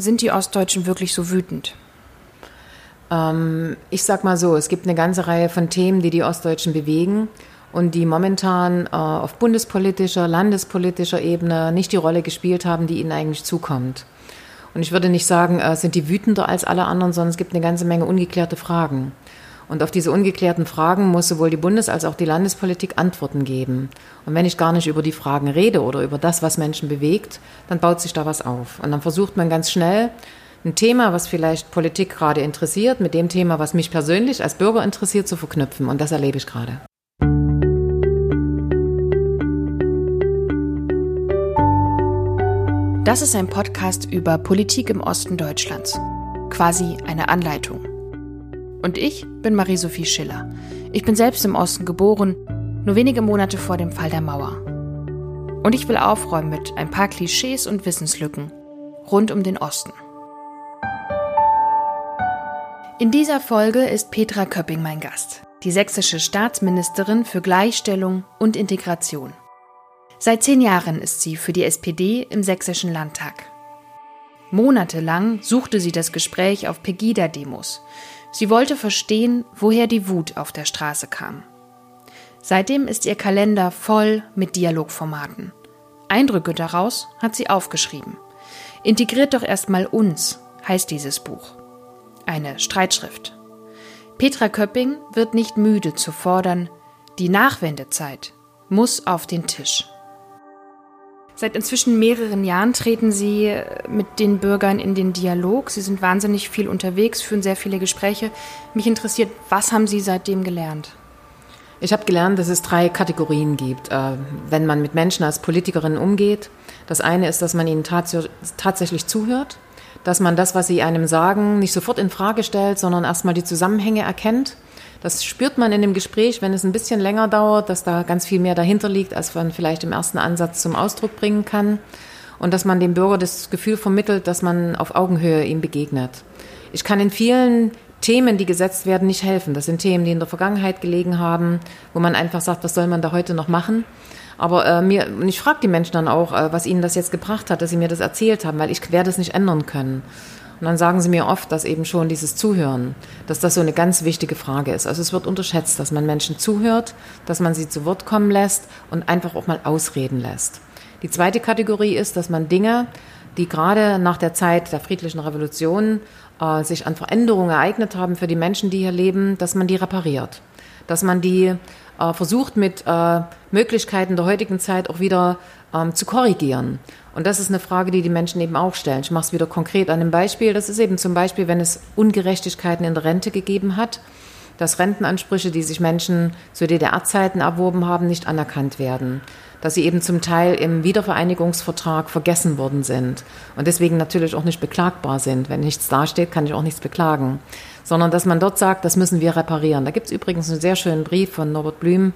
sind die Ostdeutschen wirklich so wütend? Ähm, ich sag mal so, es gibt eine ganze Reihe von Themen, die die Ostdeutschen bewegen und die momentan äh, auf bundespolitischer, landespolitischer Ebene nicht die Rolle gespielt haben, die ihnen eigentlich zukommt. Und ich würde nicht sagen, äh, sind die wütender als alle anderen, sondern es gibt eine ganze Menge ungeklärte Fragen. Und auf diese ungeklärten Fragen muss sowohl die Bundes- als auch die Landespolitik Antworten geben. Und wenn ich gar nicht über die Fragen rede oder über das, was Menschen bewegt, dann baut sich da was auf. Und dann versucht man ganz schnell, ein Thema, was vielleicht Politik gerade interessiert, mit dem Thema, was mich persönlich als Bürger interessiert, zu verknüpfen. Und das erlebe ich gerade. Das ist ein Podcast über Politik im Osten Deutschlands. Quasi eine Anleitung. Und ich bin Marie-Sophie Schiller. Ich bin selbst im Osten geboren, nur wenige Monate vor dem Fall der Mauer. Und ich will aufräumen mit ein paar Klischees und Wissenslücken rund um den Osten. In dieser Folge ist Petra Köpping mein Gast, die sächsische Staatsministerin für Gleichstellung und Integration. Seit zehn Jahren ist sie für die SPD im sächsischen Landtag. Monatelang suchte sie das Gespräch auf Pegida-Demos, Sie wollte verstehen, woher die Wut auf der Straße kam. Seitdem ist ihr Kalender voll mit Dialogformaten. Eindrücke daraus hat sie aufgeschrieben. Integriert doch erstmal uns, heißt dieses Buch. Eine Streitschrift. Petra Köpping wird nicht müde zu fordern, die Nachwendezeit muss auf den Tisch. Seit inzwischen mehreren Jahren treten Sie mit den Bürgern in den Dialog. Sie sind wahnsinnig viel unterwegs, führen sehr viele Gespräche. Mich interessiert, was haben Sie seitdem gelernt? Ich habe gelernt, dass es drei Kategorien gibt, äh, wenn man mit Menschen als Politikerin umgeht. Das eine ist, dass man ihnen tats tatsächlich zuhört, dass man das, was sie einem sagen, nicht sofort in Frage stellt, sondern erstmal die Zusammenhänge erkennt das spürt man in dem Gespräch, wenn es ein bisschen länger dauert, dass da ganz viel mehr dahinter liegt, als man vielleicht im ersten Ansatz zum Ausdruck bringen kann. Und dass man dem Bürger das Gefühl vermittelt, dass man auf Augenhöhe ihm begegnet. Ich kann in vielen Themen, die gesetzt werden, nicht helfen. Das sind Themen, die in der Vergangenheit gelegen haben, wo man einfach sagt, was soll man da heute noch machen? Aber äh, mir, und ich frage die Menschen dann auch, äh, was ihnen das jetzt gebracht hat, dass sie mir das erzählt haben, weil ich werde es nicht ändern können. Und dann sagen sie mir oft, dass eben schon dieses Zuhören, dass das so eine ganz wichtige Frage ist. Also es wird unterschätzt, dass man Menschen zuhört, dass man sie zu Wort kommen lässt und einfach auch mal ausreden lässt. Die zweite Kategorie ist, dass man Dinge, die gerade nach der Zeit der friedlichen Revolution äh, sich an Veränderungen ereignet haben für die Menschen, die hier leben, dass man die repariert. Dass man die äh, versucht mit äh, Möglichkeiten der heutigen Zeit auch wieder ähm, zu korrigieren. Und das ist eine Frage, die die Menschen eben auch stellen. Ich mache es wieder konkret an einem Beispiel. Das ist eben zum Beispiel, wenn es Ungerechtigkeiten in der Rente gegeben hat, dass Rentenansprüche, die sich Menschen zu DDR-Zeiten erworben haben, nicht anerkannt werden. Dass sie eben zum Teil im Wiedervereinigungsvertrag vergessen worden sind und deswegen natürlich auch nicht beklagbar sind. Wenn nichts dasteht, kann ich auch nichts beklagen. Sondern dass man dort sagt, das müssen wir reparieren. Da gibt es übrigens einen sehr schönen Brief von Norbert Blüm,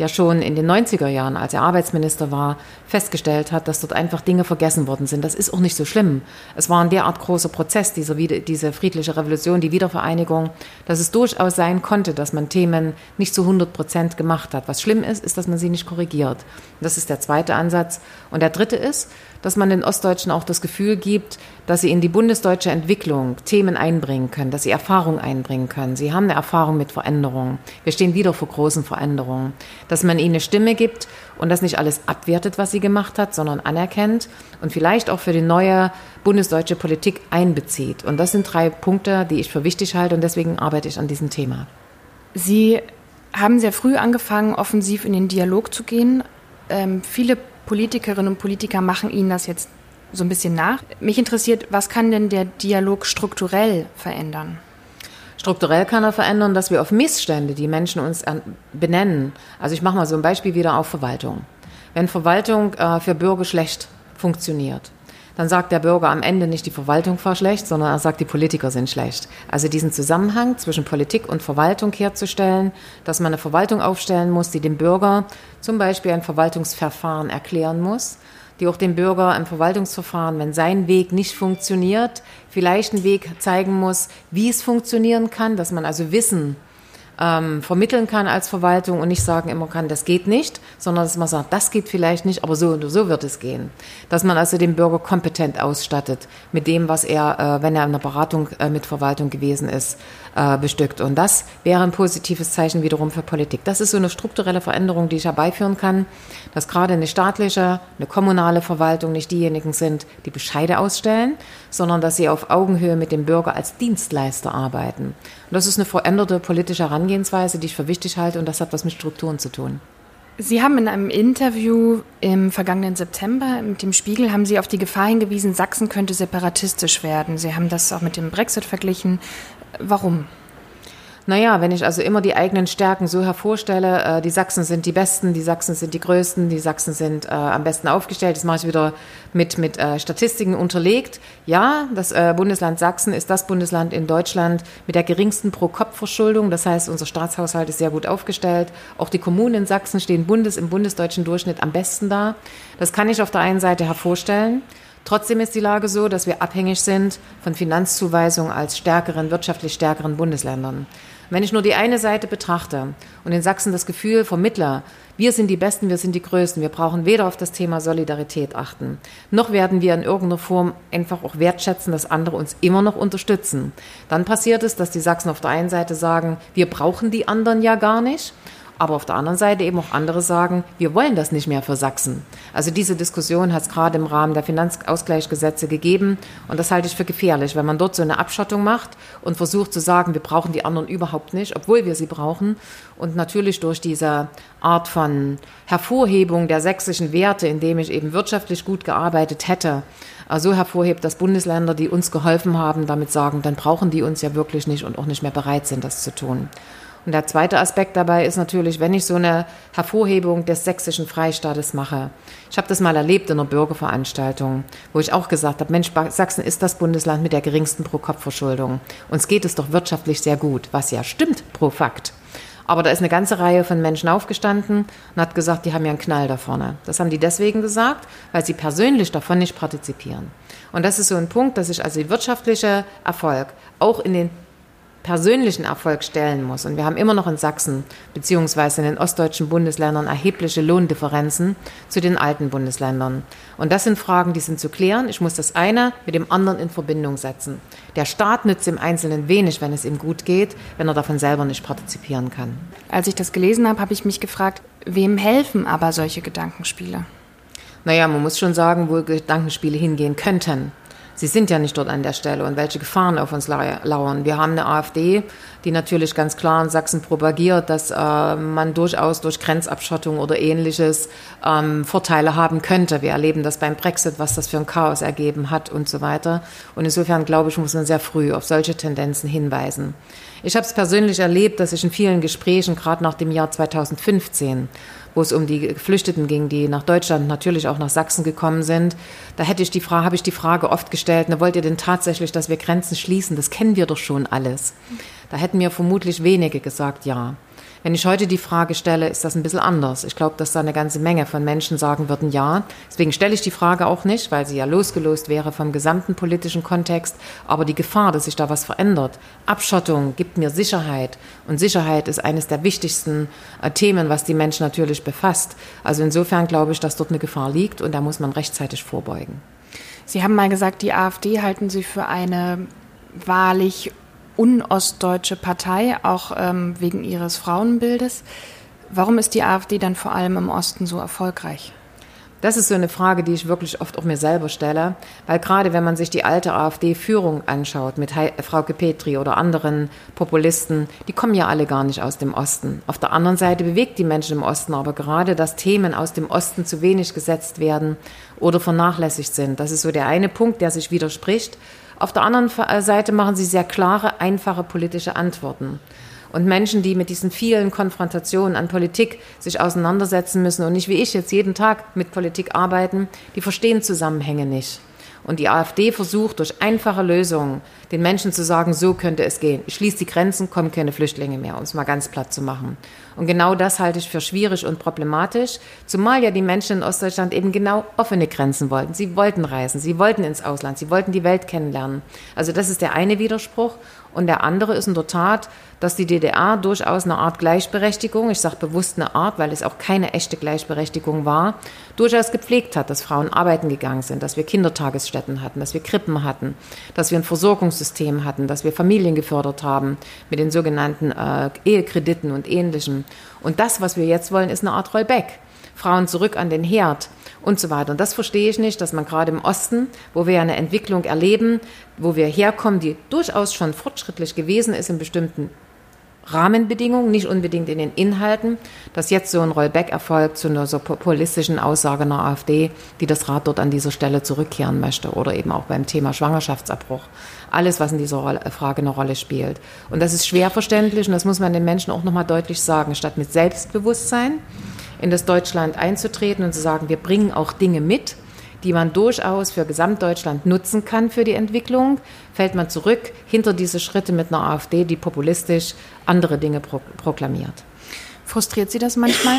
der schon in den 90er Jahren, als er Arbeitsminister war, festgestellt hat, dass dort einfach Dinge vergessen worden sind. Das ist auch nicht so schlimm. Es war ein derart großer Prozess, dieser, diese friedliche Revolution, die Wiedervereinigung, dass es durchaus sein konnte, dass man Themen nicht zu 100 Prozent gemacht hat. Was schlimm ist, ist, dass man sie nicht korrigiert. Das ist der zweite Ansatz. Und der dritte ist, dass man den Ostdeutschen auch das Gefühl gibt, dass sie in die bundesdeutsche Entwicklung Themen einbringen können, dass sie Erfahrung einbringen können. Sie haben eine Erfahrung mit Veränderungen. Wir stehen wieder vor großen Veränderungen. Dass man ihnen eine Stimme gibt und das nicht alles abwertet, was sie gemacht hat, sondern anerkennt und vielleicht auch für die neue bundesdeutsche Politik einbezieht. Und das sind drei Punkte, die ich für wichtig halte und deswegen arbeite ich an diesem Thema. Sie haben sehr früh angefangen, offensiv in den Dialog zu gehen. Ähm, viele Politikerinnen und Politiker machen Ihnen das jetzt so ein bisschen nach. Mich interessiert, was kann denn der Dialog strukturell verändern? Strukturell kann er verändern, dass wir auf Missstände, die Menschen uns benennen, also ich mache mal so ein Beispiel wieder auf Verwaltung. Wenn Verwaltung äh, für Bürger schlecht funktioniert, dann sagt der Bürger am Ende nicht, die Verwaltung war schlecht, sondern er sagt, die Politiker sind schlecht. Also diesen Zusammenhang zwischen Politik und Verwaltung herzustellen, dass man eine Verwaltung aufstellen muss, die dem Bürger zum Beispiel ein Verwaltungsverfahren erklären muss, die auch dem Bürger im Verwaltungsverfahren, wenn sein Weg nicht funktioniert, vielleicht einen Weg zeigen muss, wie es funktionieren kann, dass man also Wissen ähm, vermitteln kann als Verwaltung und nicht sagen immer kann, das geht nicht, sondern dass man sagt, das geht vielleicht nicht, aber so oder so wird es gehen. Dass man also den Bürger kompetent ausstattet mit dem, was er, äh, wenn er in der Beratung äh, mit Verwaltung gewesen ist, äh, bestückt. Und das wäre ein positives Zeichen wiederum für Politik. Das ist so eine strukturelle Veränderung, die ich herbeiführen kann, dass gerade eine staatliche, eine kommunale Verwaltung nicht diejenigen sind, die Bescheide ausstellen, sondern dass sie auf Augenhöhe mit dem Bürger als Dienstleister arbeiten. Und das ist eine veränderte politische Herangehensweise, die ich für wichtig halte und das hat was mit Strukturen zu tun. Sie haben in einem Interview im vergangenen September mit dem Spiegel haben Sie auf die Gefahr hingewiesen, Sachsen könnte separatistisch werden. Sie haben das auch mit dem Brexit verglichen. Warum? Naja, wenn ich also immer die eigenen Stärken so hervorstelle, äh, die Sachsen sind die Besten, die Sachsen sind die Größten, die Sachsen sind äh, am besten aufgestellt, das mache ich wieder mit, mit äh, Statistiken unterlegt. Ja, das äh, Bundesland Sachsen ist das Bundesland in Deutschland mit der geringsten Pro-Kopf-Verschuldung. Das heißt, unser Staatshaushalt ist sehr gut aufgestellt. Auch die Kommunen in Sachsen stehen Bundes, im bundesdeutschen Durchschnitt am besten da. Das kann ich auf der einen Seite hervorstellen. Trotzdem ist die Lage so, dass wir abhängig sind von Finanzzuweisungen als stärkeren, wirtschaftlich stärkeren Bundesländern. Wenn ich nur die eine Seite betrachte und in Sachsen das Gefühl vermittler, wir sind die Besten, wir sind die Größten, wir brauchen weder auf das Thema Solidarität achten, noch werden wir in irgendeiner Form einfach auch wertschätzen, dass andere uns immer noch unterstützen. Dann passiert es, dass die Sachsen auf der einen Seite sagen, wir brauchen die anderen ja gar nicht aber auf der anderen Seite eben auch andere sagen, wir wollen das nicht mehr für Sachsen. Also diese Diskussion hat es gerade im Rahmen der Finanzausgleichsgesetze gegeben und das halte ich für gefährlich, wenn man dort so eine Abschottung macht und versucht zu sagen, wir brauchen die anderen überhaupt nicht, obwohl wir sie brauchen und natürlich durch diese Art von Hervorhebung der sächsischen Werte, indem ich eben wirtschaftlich gut gearbeitet hätte, äh, so hervorhebt, dass Bundesländer, die uns geholfen haben, damit sagen, dann brauchen die uns ja wirklich nicht und auch nicht mehr bereit sind, das zu tun. Und der zweite Aspekt dabei ist natürlich, wenn ich so eine Hervorhebung des sächsischen Freistaates mache. Ich habe das mal erlebt in einer Bürgerveranstaltung, wo ich auch gesagt habe, Mensch, Sachsen ist das Bundesland mit der geringsten Pro-Kopf-Verschuldung. Uns geht es doch wirtschaftlich sehr gut, was ja stimmt pro Fakt. Aber da ist eine ganze Reihe von Menschen aufgestanden und hat gesagt, die haben ja einen Knall da vorne. Das haben die deswegen gesagt, weil sie persönlich davon nicht partizipieren. Und das ist so ein Punkt, dass ich also die wirtschaftliche Erfolg auch in den persönlichen Erfolg stellen muss. Und wir haben immer noch in Sachsen beziehungsweise in den ostdeutschen Bundesländern erhebliche Lohndifferenzen zu den alten Bundesländern. Und das sind Fragen, die sind zu klären. Ich muss das eine mit dem anderen in Verbindung setzen. Der Staat nützt im Einzelnen wenig, wenn es ihm gut geht, wenn er davon selber nicht partizipieren kann. Als ich das gelesen habe, habe ich mich gefragt, wem helfen aber solche Gedankenspiele? Naja, man muss schon sagen, wo Gedankenspiele hingehen könnten. Sie sind ja nicht dort an der Stelle und welche Gefahren auf uns lauern. Wir haben eine AfD, die natürlich ganz klar in Sachsen propagiert, dass äh, man durchaus durch Grenzabschottung oder ähnliches ähm, Vorteile haben könnte. Wir erleben das beim Brexit, was das für ein Chaos ergeben hat und so weiter. Und insofern glaube ich, muss man sehr früh auf solche Tendenzen hinweisen. Ich habe es persönlich erlebt, dass ich in vielen Gesprächen, gerade nach dem Jahr 2015, wo es um die Geflüchteten ging, die nach Deutschland, natürlich auch nach Sachsen gekommen sind. Da hätte ich die Frage, habe ich die Frage oft gestellt, na, wollt ihr denn tatsächlich, dass wir Grenzen schließen? Das kennen wir doch schon alles. Da hätten mir vermutlich wenige gesagt, ja. Wenn ich heute die Frage stelle, ist das ein bisschen anders. Ich glaube, dass da eine ganze Menge von Menschen sagen würden, ja. Deswegen stelle ich die Frage auch nicht, weil sie ja losgelöst wäre vom gesamten politischen Kontext. Aber die Gefahr, dass sich da was verändert. Abschottung gibt mir Sicherheit. Und Sicherheit ist eines der wichtigsten äh, Themen, was die Menschen natürlich befasst. Also insofern glaube ich, dass dort eine Gefahr liegt und da muss man rechtzeitig vorbeugen. Sie haben mal gesagt, die AfD halten Sie für eine wahrlich unostdeutsche Partei, auch ähm, wegen ihres Frauenbildes. Warum ist die AfD dann vor allem im Osten so erfolgreich? Das ist so eine Frage, die ich wirklich oft auch mir selber stelle, weil gerade wenn man sich die alte AfD-Führung anschaut mit Frauke Petri oder anderen Populisten, die kommen ja alle gar nicht aus dem Osten. Auf der anderen Seite bewegt die Menschen im Osten aber gerade, dass Themen aus dem Osten zu wenig gesetzt werden oder vernachlässigt sind. Das ist so der eine Punkt, der sich widerspricht. Auf der anderen äh, Seite machen sie sehr klare, einfache politische Antworten. Und Menschen, die mit diesen vielen Konfrontationen an Politik sich auseinandersetzen müssen und nicht wie ich jetzt jeden Tag mit Politik arbeiten, die verstehen Zusammenhänge nicht. Und die AfD versucht durch einfache Lösungen den Menschen zu sagen, so könnte es gehen. Schließt die Grenzen, kommen keine Flüchtlinge mehr, um es mal ganz platt zu machen. Und genau das halte ich für schwierig und problematisch, zumal ja die Menschen in Ostdeutschland eben genau offene Grenzen wollten. Sie wollten reisen, sie wollten ins Ausland, sie wollten die Welt kennenlernen. Also das ist der eine Widerspruch. Und der andere ist in der Tat, dass die DDR durchaus eine Art Gleichberechtigung, ich sage bewusst eine Art, weil es auch keine echte Gleichberechtigung war, durchaus gepflegt hat, dass Frauen arbeiten gegangen sind, dass wir Kindertagesstätten hatten, dass wir Krippen hatten, dass wir ein Versorgungssystem hatten, dass wir Familien gefördert haben mit den sogenannten äh, Ehekrediten und ähnlichem. Und das, was wir jetzt wollen, ist eine Art Rollback. Frauen zurück an den Herd und so weiter. Und das verstehe ich nicht, dass man gerade im Osten, wo wir eine Entwicklung erleben, wo wir herkommen, die durchaus schon fortschrittlich gewesen ist in bestimmten Rahmenbedingungen, nicht unbedingt in den Inhalten, dass jetzt so ein Rollback erfolgt zu einer so populistischen Aussage einer AfD, die das Rad dort an dieser Stelle zurückkehren möchte oder eben auch beim Thema Schwangerschaftsabbruch. Alles, was in dieser Frage eine Rolle spielt. Und das ist schwer verständlich und das muss man den Menschen auch nochmal deutlich sagen, statt mit Selbstbewusstsein in das Deutschland einzutreten und zu sagen, wir bringen auch Dinge mit, die man durchaus für Gesamtdeutschland nutzen kann für die Entwicklung, fällt man zurück hinter diese Schritte mit einer AfD, die populistisch andere Dinge pro proklamiert. Frustriert Sie das manchmal?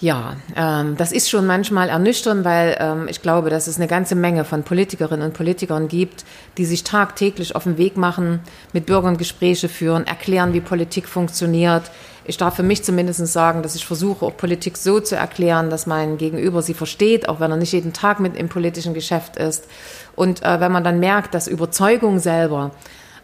Ja, ähm, das ist schon manchmal ernüchternd, weil ähm, ich glaube, dass es eine ganze Menge von Politikerinnen und Politikern gibt, die sich tagtäglich auf den Weg machen, mit Bürgern Gespräche führen, erklären, wie Politik funktioniert, ich darf für mich zumindest sagen, dass ich versuche, auch Politik so zu erklären, dass mein Gegenüber sie versteht, auch wenn er nicht jeden Tag mit im politischen Geschäft ist. Und äh, wenn man dann merkt, dass Überzeugung selber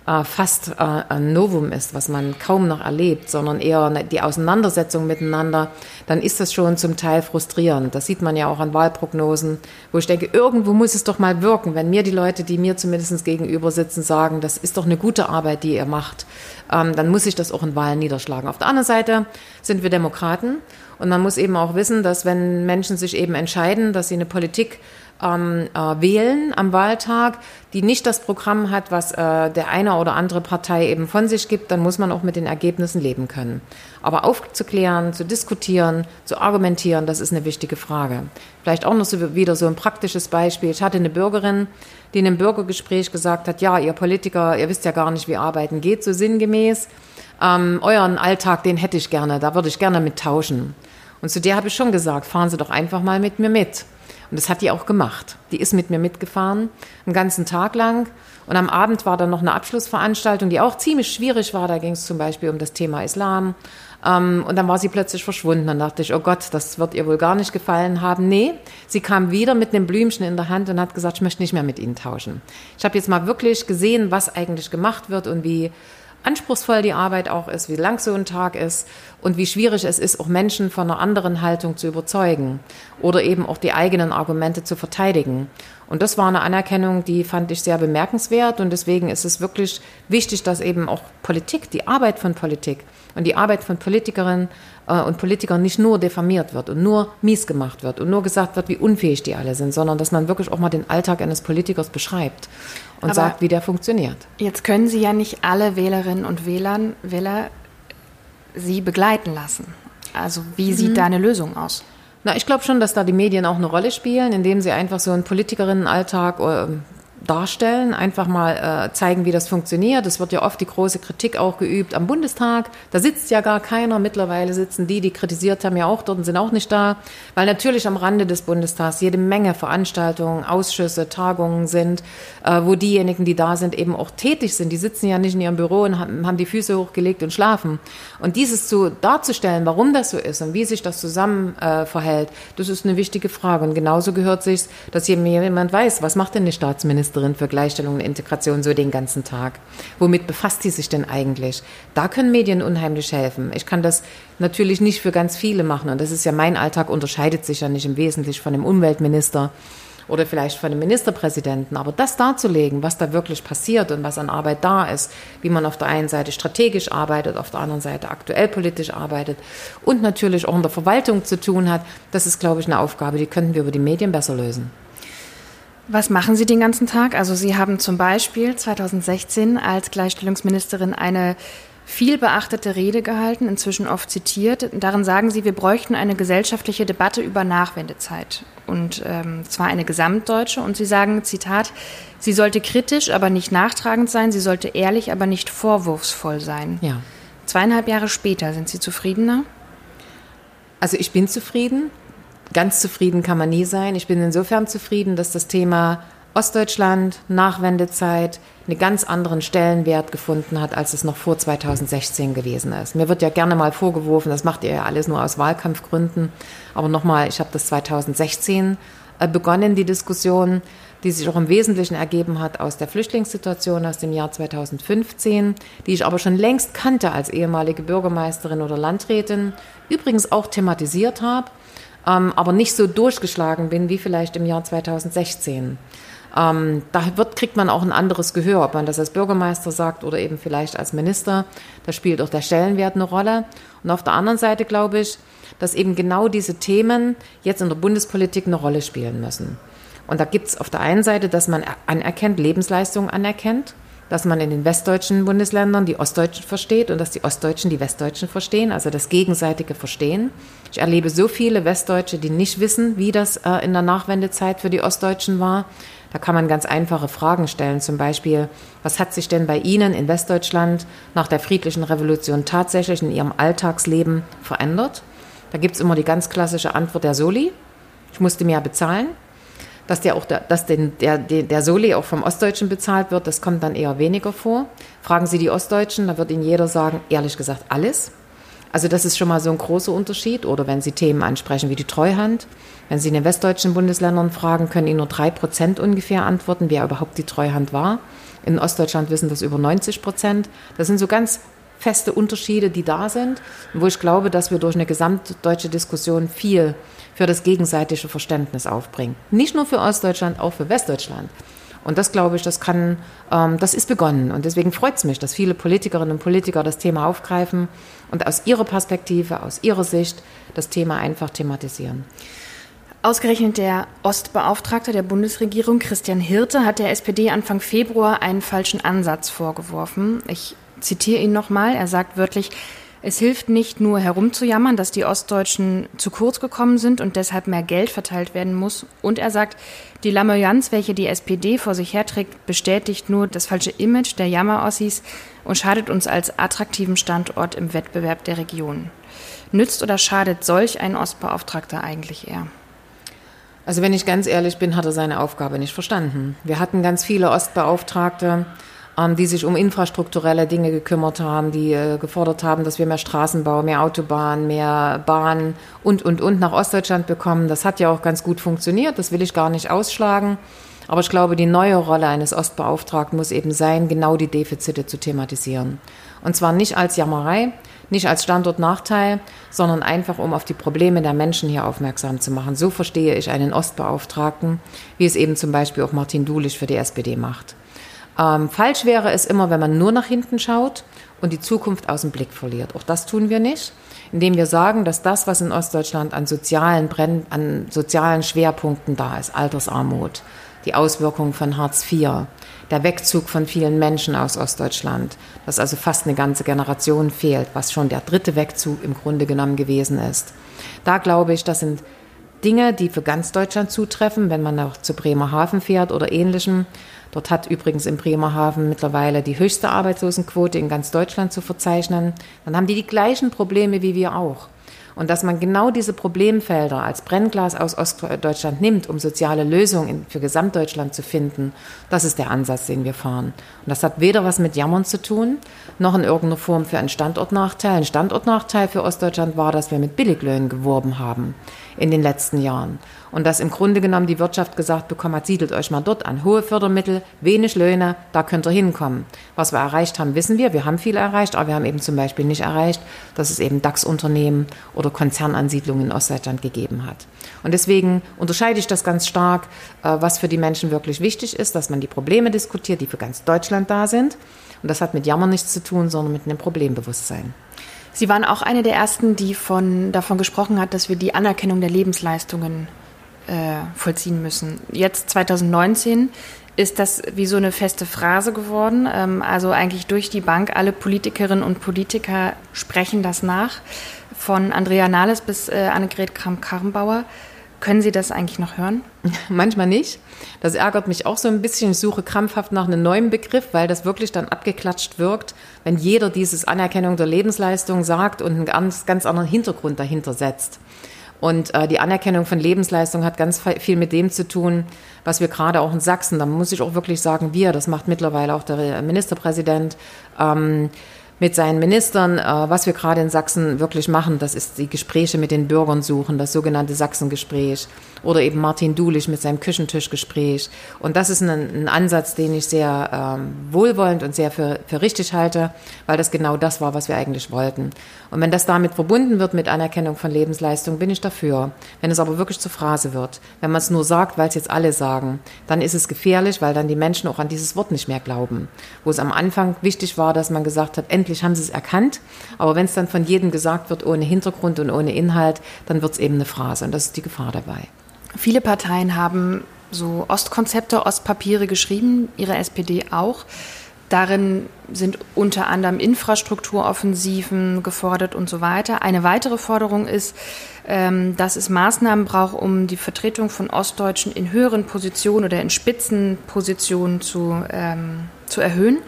äh, fast äh, ein Novum ist, was man kaum noch erlebt, sondern eher die Auseinandersetzung miteinander, dann ist das schon zum Teil frustrierend. Das sieht man ja auch an Wahlprognosen, wo ich denke, irgendwo muss es doch mal wirken, wenn mir die Leute, die mir zumindest gegenüber sitzen, sagen, das ist doch eine gute Arbeit, die ihr macht, ähm, dann muss sich das auch in Wahlen niederschlagen. Auf der anderen Seite sind wir Demokraten und man muss eben auch wissen, dass wenn Menschen sich eben entscheiden, dass sie eine Politik ähm, äh, wählen am Wahltag, die nicht das Programm hat, was äh, der eine oder andere Partei eben von sich gibt, dann muss man auch mit den Ergebnissen leben können. Aber aufzuklären, zu diskutieren, zu argumentieren, das ist eine wichtige Frage. Vielleicht auch noch so, wieder so ein praktisches Beispiel. Ich hatte eine Bürgerin, die in einem Bürgergespräch gesagt hat, ja, ihr Politiker, ihr wisst ja gar nicht, wie arbeiten geht, so sinngemäß. Ähm, euren Alltag, den hätte ich gerne, da würde ich gerne mit tauschen. Und zu der habe ich schon gesagt, fahren Sie doch einfach mal mit mir mit. Und das hat die auch gemacht. Die ist mit mir mitgefahren, einen ganzen Tag lang. Und am Abend war dann noch eine Abschlussveranstaltung, die auch ziemlich schwierig war. Da ging es zum Beispiel um das Thema Islam. Ähm, und dann war sie plötzlich verschwunden. Dann dachte ich, oh Gott, das wird ihr wohl gar nicht gefallen haben. Nee, sie kam wieder mit einem Blümchen in der Hand und hat gesagt, ich möchte nicht mehr mit Ihnen tauschen. Ich habe jetzt mal wirklich gesehen, was eigentlich gemacht wird und wie anspruchsvoll die Arbeit auch ist, wie lang so ein Tag ist und wie schwierig es ist, auch Menschen von einer anderen Haltung zu überzeugen oder eben auch die eigenen Argumente zu verteidigen. Und das war eine Anerkennung, die fand ich sehr bemerkenswert und deswegen ist es wirklich wichtig, dass eben auch Politik, die Arbeit von Politik und die Arbeit von Politikerinnen und Politikern nicht nur diffamiert wird und nur mies gemacht wird und nur gesagt wird, wie unfähig die alle sind, sondern dass man wirklich auch mal den Alltag eines Politikers beschreibt und Aber sagt, wie der funktioniert. Jetzt können Sie ja nicht alle Wählerinnen und Wählern, Wähler Sie begleiten lassen. Also wie sieht mhm. da eine Lösung aus? Na, ich glaube schon, dass da die Medien auch eine Rolle spielen, indem sie einfach so einen Politikerinnenalltag äh, darstellen, einfach mal äh, zeigen, wie das funktioniert. Es wird ja oft die große Kritik auch geübt am Bundestag. Da sitzt ja gar keiner. Mittlerweile sitzen die, die kritisiert haben, ja auch dort und sind auch nicht da, weil natürlich am Rande des Bundestags jede Menge Veranstaltungen, Ausschüsse, Tagungen sind, äh, wo diejenigen, die da sind, eben auch tätig sind. Die sitzen ja nicht in ihrem Büro und haben, haben die Füße hochgelegt und schlafen. Und dieses zu darzustellen, warum das so ist und wie sich das zusammen äh, verhält, das ist eine wichtige Frage. Und genauso gehört sich, dass jemand weiß, was macht denn die Staatsministerin Ministerin für Gleichstellung und Integration so den ganzen Tag? Womit befasst sie sich denn eigentlich? Da können Medien unheimlich helfen. Ich kann das natürlich nicht für ganz viele machen und das ist ja mein Alltag, unterscheidet sich ja nicht im Wesentlichen von dem Umweltminister oder vielleicht von dem Ministerpräsidenten. Aber das darzulegen, was da wirklich passiert und was an Arbeit da ist, wie man auf der einen Seite strategisch arbeitet, auf der anderen Seite aktuell politisch arbeitet und natürlich auch in der Verwaltung zu tun hat, das ist, glaube ich, eine Aufgabe, die könnten wir über die Medien besser lösen. Was machen Sie den ganzen Tag? Also Sie haben zum Beispiel 2016 als Gleichstellungsministerin eine viel beachtete Rede gehalten, inzwischen oft zitiert. Darin sagen Sie, wir bräuchten eine gesellschaftliche Debatte über Nachwendezeit. Und ähm, zwar eine gesamtdeutsche. Und Sie sagen, Zitat, sie sollte kritisch, aber nicht nachtragend sein, sie sollte ehrlich, aber nicht vorwurfsvoll sein. Ja. Zweieinhalb Jahre später, sind Sie zufriedener? Also ich bin zufrieden. Ganz zufrieden kann man nie sein. Ich bin insofern zufrieden, dass das Thema Ostdeutschland, Nachwendezeit, einen ganz anderen Stellenwert gefunden hat, als es noch vor 2016 gewesen ist. Mir wird ja gerne mal vorgeworfen, das macht ihr ja alles nur aus Wahlkampfgründen. Aber nochmal, ich habe das 2016 äh, begonnen, die Diskussion, die sich auch im Wesentlichen ergeben hat aus der Flüchtlingssituation aus dem Jahr 2015, die ich aber schon längst kannte als ehemalige Bürgermeisterin oder Landrätin, übrigens auch thematisiert habe, ähm, aber nicht so durchgeschlagen bin wie vielleicht im Jahr 2016. Ähm, da wird, kriegt man auch ein anderes Gehör, ob man das als Bürgermeister sagt oder eben vielleicht als Minister. Da spielt auch der Stellenwert eine Rolle. Und auf der anderen Seite glaube ich, dass eben genau diese Themen jetzt in der Bundespolitik eine Rolle spielen müssen. Und da gibt es auf der einen Seite, dass man anerkennt, Lebensleistungen anerkennt, dass man in den westdeutschen Bundesländern die Ostdeutschen versteht und dass die Ostdeutschen die Westdeutschen verstehen, also das gegenseitige Verstehen. Ich erlebe so viele Westdeutsche, die nicht wissen, wie das äh, in der Nachwendezeit für die Ostdeutschen war. Da kann man ganz einfache Fragen stellen, zum Beispiel, was hat sich denn bei Ihnen in Westdeutschland nach der friedlichen Revolution tatsächlich in Ihrem Alltagsleben verändert? Da gibt es immer die ganz klassische Antwort der Soli. Ich musste mehr bezahlen. Dass der, auch der, dass den, der, der Soli auch vom Ostdeutschen bezahlt wird, das kommt dann eher weniger vor. Fragen Sie die Ostdeutschen, da wird Ihnen jeder sagen, ehrlich gesagt, alles. Also das ist schon mal so ein großer Unterschied. Oder wenn Sie Themen ansprechen wie die Treuhand. Wenn Sie in den westdeutschen Bundesländern fragen, können Ihnen nur drei Prozent ungefähr antworten, wer überhaupt die Treuhand war. In Ostdeutschland wissen das über 90 Prozent. Das sind so ganz feste Unterschiede, die da sind, wo ich glaube, dass wir durch eine gesamtdeutsche Diskussion viel für das gegenseitige Verständnis aufbringen. Nicht nur für Ostdeutschland, auch für Westdeutschland. Und das glaube ich, das kann, ähm, das ist begonnen. Und deswegen freut es mich, dass viele Politikerinnen und Politiker das Thema aufgreifen und aus ihrer Perspektive, aus ihrer Sicht das Thema einfach thematisieren. Ausgerechnet der Ostbeauftragte der Bundesregierung, Christian Hirte, hat der SPD Anfang Februar einen falschen Ansatz vorgeworfen. Ich zitiere ihn nochmal. Er sagt wörtlich, es hilft nicht nur herumzujammern, dass die Ostdeutschen zu kurz gekommen sind und deshalb mehr Geld verteilt werden muss. Und er sagt, die Lamoyanz, welche die SPD vor sich herträgt, bestätigt nur das falsche Image der Jammerossis und schadet uns als attraktiven Standort im Wettbewerb der Region. Nützt oder schadet solch ein Ostbeauftragter eigentlich eher? Also wenn ich ganz ehrlich bin, hat er seine Aufgabe nicht verstanden. Wir hatten ganz viele Ostbeauftragte, die sich um infrastrukturelle Dinge gekümmert haben, die äh, gefordert haben, dass wir mehr Straßenbau, mehr Autobahnen, mehr Bahnen und, und, und nach Ostdeutschland bekommen. Das hat ja auch ganz gut funktioniert, das will ich gar nicht ausschlagen. Aber ich glaube, die neue Rolle eines Ostbeauftragten muss eben sein, genau die Defizite zu thematisieren. Und zwar nicht als Jammerei, nicht als Standortnachteil, sondern einfach, um auf die Probleme der Menschen hier aufmerksam zu machen. So verstehe ich einen Ostbeauftragten, wie es eben zum Beispiel auch Martin Dulich für die SPD macht. Ähm, falsch wäre es immer, wenn man nur nach hinten schaut und die Zukunft aus dem Blick verliert. Auch das tun wir nicht, indem wir sagen, dass das, was in Ostdeutschland an sozialen, Brenn an sozialen Schwerpunkten da ist, Altersarmut, die Auswirkungen von Hartz IV, der Wegzug von vielen Menschen aus Ostdeutschland, dass also fast eine ganze Generation fehlt, was schon der dritte Wegzug im Grunde genommen gewesen ist. Da glaube ich, das sind Dinge, die für ganz Deutschland zutreffen, wenn man auch zu Bremerhaven fährt oder ähnlichem. Dort hat übrigens in Bremerhaven mittlerweile die höchste Arbeitslosenquote in ganz Deutschland zu verzeichnen. Dann haben die die gleichen Probleme wie wir auch. Und dass man genau diese Problemfelder als Brennglas aus Ostdeutschland nimmt, um soziale Lösungen für Gesamtdeutschland zu finden, das ist der Ansatz, den wir fahren. Und das hat weder was mit Jammern zu tun, noch in irgendeiner Form für einen Standortnachteil. Ein Standortnachteil für Ostdeutschland war, dass wir mit Billiglöhnen geworben haben in den letzten Jahren. Und dass im Grunde genommen die Wirtschaft gesagt bekommen hat, siedelt euch mal dort an. Hohe Fördermittel, wenig Löhne, da könnt ihr hinkommen. Was wir erreicht haben, wissen wir. Wir haben viel erreicht, aber wir haben eben zum Beispiel nicht erreicht, dass es eben DAX-Unternehmen oder Konzernansiedlungen in Ostdeutschland gegeben hat. Und deswegen unterscheide ich das ganz stark, äh, was für die Menschen wirklich wichtig ist, dass man die Probleme diskutiert, die für ganz Deutschland da sind. Und das hat mit Jammer nichts zu tun, sondern mit einem Problembewusstsein. Sie waren auch eine der ersten, die von, davon gesprochen hat, dass wir die Anerkennung der Lebensleistungen äh, vollziehen müssen. Jetzt 2019 ist das wie so eine feste Phrase geworden. Ähm, also eigentlich durch die Bank, alle Politikerinnen und Politiker sprechen das nach. Von Andrea Nahles bis äh, Annegret Kramp-Karrenbauer. Können Sie das eigentlich noch hören? Manchmal nicht. Das ärgert mich auch so ein bisschen. Ich suche krampfhaft nach einem neuen Begriff, weil das wirklich dann abgeklatscht wirkt, wenn jeder dieses Anerkennung der Lebensleistung sagt und einen ganz, ganz anderen Hintergrund dahinter setzt. Und äh, die Anerkennung von Lebensleistung hat ganz viel mit dem zu tun, was wir gerade auch in Sachsen, da muss ich auch wirklich sagen, wir, das macht mittlerweile auch der Ministerpräsident, ähm, mit seinen Ministern, äh, was wir gerade in Sachsen wirklich machen, das ist die Gespräche mit den Bürgern suchen, das sogenannte Sachsengespräch oder eben Martin Dulich mit seinem Küchentischgespräch. Und das ist ein, ein Ansatz, den ich sehr ähm, wohlwollend und sehr für, für richtig halte, weil das genau das war, was wir eigentlich wollten. Und wenn das damit verbunden wird mit Anerkennung von Lebensleistung, bin ich dafür. Wenn es aber wirklich zur Phrase wird, wenn man es nur sagt, weil es jetzt alle sagen, dann ist es gefährlich, weil dann die Menschen auch an dieses Wort nicht mehr glauben. Wo es am Anfang wichtig war, dass man gesagt hat, endlich haben sie es erkannt. Aber wenn es dann von jedem gesagt wird, ohne Hintergrund und ohne Inhalt, dann wird es eben eine Phrase. Und das ist die Gefahr dabei. Viele Parteien haben so Ostkonzepte, Ostpapiere geschrieben, ihre SPD auch. Darin sind unter anderem Infrastrukturoffensiven gefordert und so weiter. Eine weitere Forderung ist, ähm, dass es Maßnahmen braucht, um die Vertretung von Ostdeutschen in höheren Positionen oder in Spitzenpositionen zu, ähm, zu erhöhen.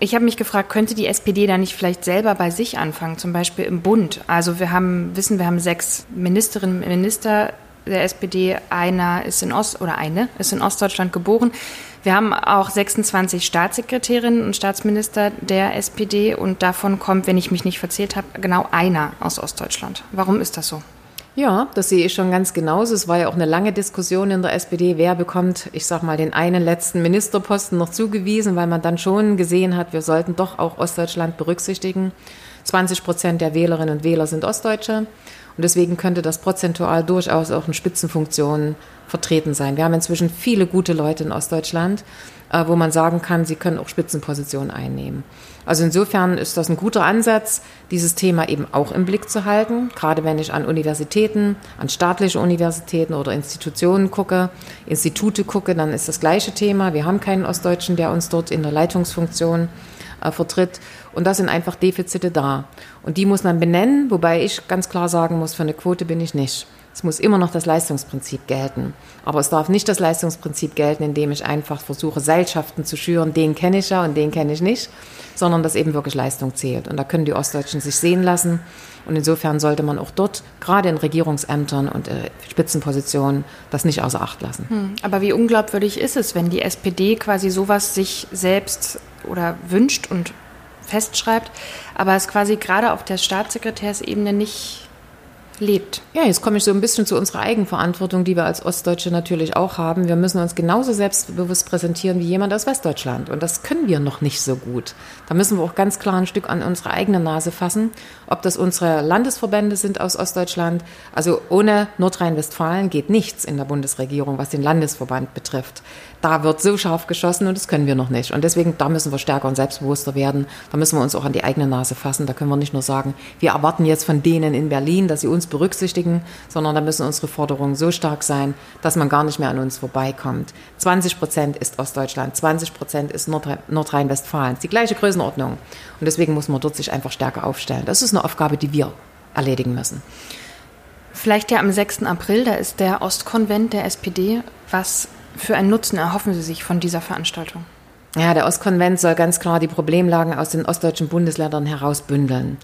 Ich habe mich gefragt, könnte die SPD da nicht vielleicht selber bei sich anfangen, zum Beispiel im Bund? Also wir haben, wissen, wir haben sechs Ministerinnen und Minister der SPD. Einer ist in Ost oder eine ist in Ostdeutschland geboren. Wir haben auch 26 Staatssekretärinnen und Staatsminister der SPD und davon kommt, wenn ich mich nicht verzählt habe, genau einer aus Ostdeutschland. Warum ist das so? Ja, das sehe ich schon ganz genauso. Es war ja auch eine lange Diskussion in der SPD, wer bekommt, ich sag mal, den einen letzten Ministerposten noch zugewiesen, weil man dann schon gesehen hat, wir sollten doch auch Ostdeutschland berücksichtigen. 20 Prozent der Wählerinnen und Wähler sind Ostdeutsche. Und deswegen könnte das prozentual durchaus auch in Spitzenfunktionen vertreten sein. Wir haben inzwischen viele gute Leute in Ostdeutschland, äh, wo man sagen kann, sie können auch Spitzenpositionen einnehmen. Also insofern ist das ein guter Ansatz, dieses Thema eben auch im Blick zu halten. Gerade wenn ich an Universitäten, an staatliche Universitäten oder Institutionen gucke, Institute gucke, dann ist das gleiche Thema. Wir haben keinen Ostdeutschen, der uns dort in der Leitungsfunktion äh, vertritt. Und da sind einfach Defizite da. Und die muss man benennen, wobei ich ganz klar sagen muss, für eine Quote bin ich nicht. Es muss immer noch das Leistungsprinzip gelten. Aber es darf nicht das Leistungsprinzip gelten, indem ich einfach versuche, Seilschaften zu schüren, den kenne ich ja und den kenne ich nicht, sondern dass eben wirklich Leistung zählt. Und da können die Ostdeutschen sich sehen lassen. Und insofern sollte man auch dort, gerade in Regierungsämtern und äh, Spitzenpositionen, das nicht außer Acht lassen. Hm, aber wie unglaubwürdig ist es, wenn die SPD quasi sowas sich selbst oder wünscht und festschreibt, aber es quasi gerade auf der Staatssekretärsebene nicht lebt. Ja, jetzt komme ich so ein bisschen zu unserer Eigenverantwortung, die wir als Ostdeutsche natürlich auch haben. Wir müssen uns genauso selbstbewusst präsentieren wie jemand aus Westdeutschland. Und das können wir noch nicht so gut. Da müssen wir auch ganz klar ein Stück an unsere eigene Nase fassen. Ob das unsere Landesverbände sind aus Ostdeutschland. Also ohne Nordrhein-Westfalen geht nichts in der Bundesregierung, was den Landesverband betrifft da wird so scharf geschossen und das können wir noch nicht. Und deswegen, da müssen wir stärker und selbstbewusster werden. Da müssen wir uns auch an die eigene Nase fassen. Da können wir nicht nur sagen, wir erwarten jetzt von denen in Berlin, dass sie uns berücksichtigen, sondern da müssen unsere Forderungen so stark sein, dass man gar nicht mehr an uns vorbeikommt. 20 Prozent ist Ostdeutschland, 20 Prozent ist Nordrhein-Westfalen. Die gleiche Größenordnung. Und deswegen muss man dort sich einfach stärker aufstellen. Das ist eine Aufgabe, die wir erledigen müssen. Vielleicht ja am 6. April, da ist der Ostkonvent der SPD. Was für einen Nutzen erhoffen Sie sich von dieser Veranstaltung? Ja, der Ostkonvent soll ganz klar die Problemlagen aus den ostdeutschen Bundesländern herausbündeln.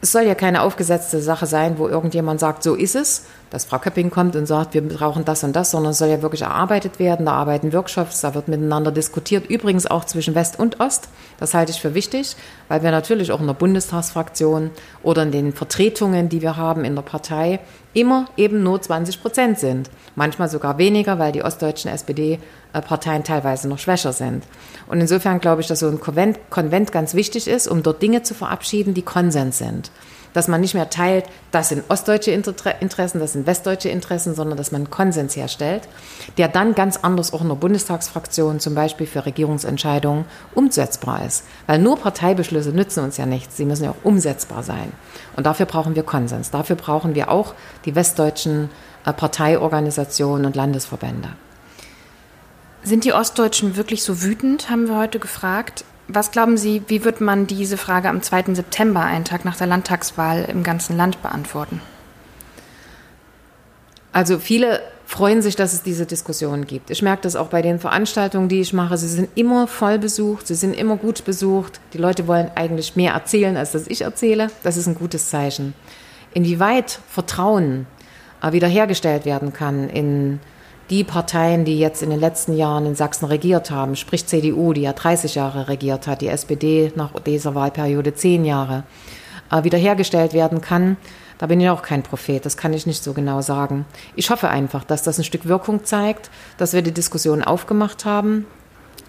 Es soll ja keine aufgesetzte Sache sein, wo irgendjemand sagt, so ist es, dass Frau Köpping kommt und sagt, wir brauchen das und das, sondern es soll ja wirklich erarbeitet werden. Da arbeiten Workshops, da wird miteinander diskutiert, übrigens auch zwischen West und Ost. Das halte ich für wichtig, weil wir natürlich auch in der Bundestagsfraktion oder in den Vertretungen, die wir haben in der Partei, immer eben nur 20 Prozent sind. Manchmal sogar weniger, weil die ostdeutschen SPD-Parteien teilweise noch schwächer sind. Und insofern glaube ich, dass so ein Konvent, Konvent ganz wichtig ist, um dort Dinge zu verabschieden, die Konsens sind. Dass man nicht mehr teilt, das sind ostdeutsche Interessen, das sind westdeutsche Interessen, sondern dass man einen Konsens herstellt, der dann ganz anders auch in der Bundestagsfraktion zum Beispiel für Regierungsentscheidungen umsetzbar ist. Weil nur Parteibeschlüsse nützen uns ja nichts, sie müssen ja auch umsetzbar sein. Und dafür brauchen wir Konsens. Dafür brauchen wir auch die westdeutschen äh, Parteiorganisationen und Landesverbände. Sind die Ostdeutschen wirklich so wütend, haben wir heute gefragt. Was glauben Sie, wie wird man diese Frage am 2. September, einen Tag nach der Landtagswahl, im ganzen Land beantworten? Also viele freuen sich, dass es diese Diskussion gibt. Ich merke das auch bei den Veranstaltungen, die ich mache. Sie sind immer voll besucht, sie sind immer gut besucht. Die Leute wollen eigentlich mehr erzählen, als dass ich erzähle. Das ist ein gutes Zeichen. inwieweit Vertrauen äh, wiederhergestellt werden kann in die Parteien, die jetzt in den letzten Jahren in Sachsen regiert haben, sprich CDU, die ja 30 Jahre regiert hat, die SPD nach dieser Wahlperiode 10 Jahre, äh, wiederhergestellt werden kann, da bin ich auch kein Prophet, das kann ich nicht so genau sagen. Ich hoffe einfach, dass das ein Stück Wirkung zeigt, dass wir die Diskussion aufgemacht haben,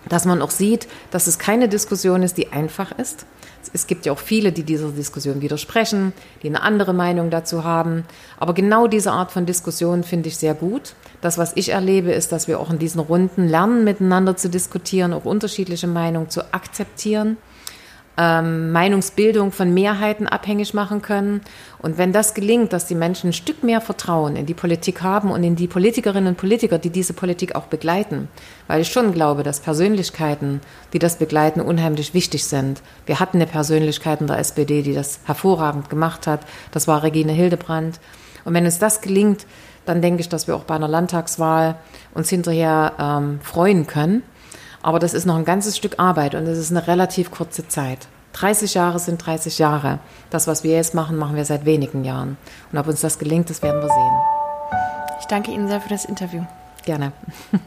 dass man auch sieht, dass es keine Diskussion ist, die einfach ist. Es gibt ja auch viele, die dieser Diskussion widersprechen, die eine andere Meinung dazu haben. Aber genau diese Art von Diskussion finde ich sehr gut. Das, was ich erlebe, ist, dass wir auch in diesen Runden lernen, miteinander zu diskutieren, auch unterschiedliche Meinungen zu akzeptieren ähm, Meinungsbildung von Mehrheiten abhängig machen können. Und wenn das gelingt, dass die Menschen ein Stück mehr Vertrauen in die Politik haben und in die Politikerinnen und Politiker, die diese Politik auch begleiten, weil ich schon glaube, dass Persönlichkeiten, die das begleiten, unheimlich wichtig sind. Wir hatten eine Persönlichkeit in der SPD, die das hervorragend gemacht hat. Das war Regine Hildebrand. Und wenn uns das gelingt, dann denke ich, dass wir auch bei einer Landtagswahl uns hinterher ähm, freuen können aber das ist noch ein ganzes Stück Arbeit und es ist eine relativ kurze Zeit. 30 Jahre sind 30 Jahre. Das, was wir jetzt machen, machen wir seit wenigen Jahren. Und ob uns das gelingt, das werden wir sehen. Ich danke Ihnen sehr für das Interview. Gerne.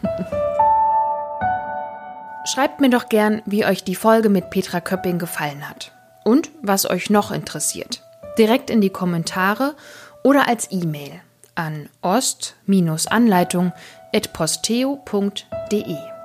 Schreibt mir doch gern, wie euch die Folge mit Petra Köpping gefallen hat. Und was euch noch interessiert. Direkt in die Kommentare oder als E-Mail an ost-anleitung.posteo.de.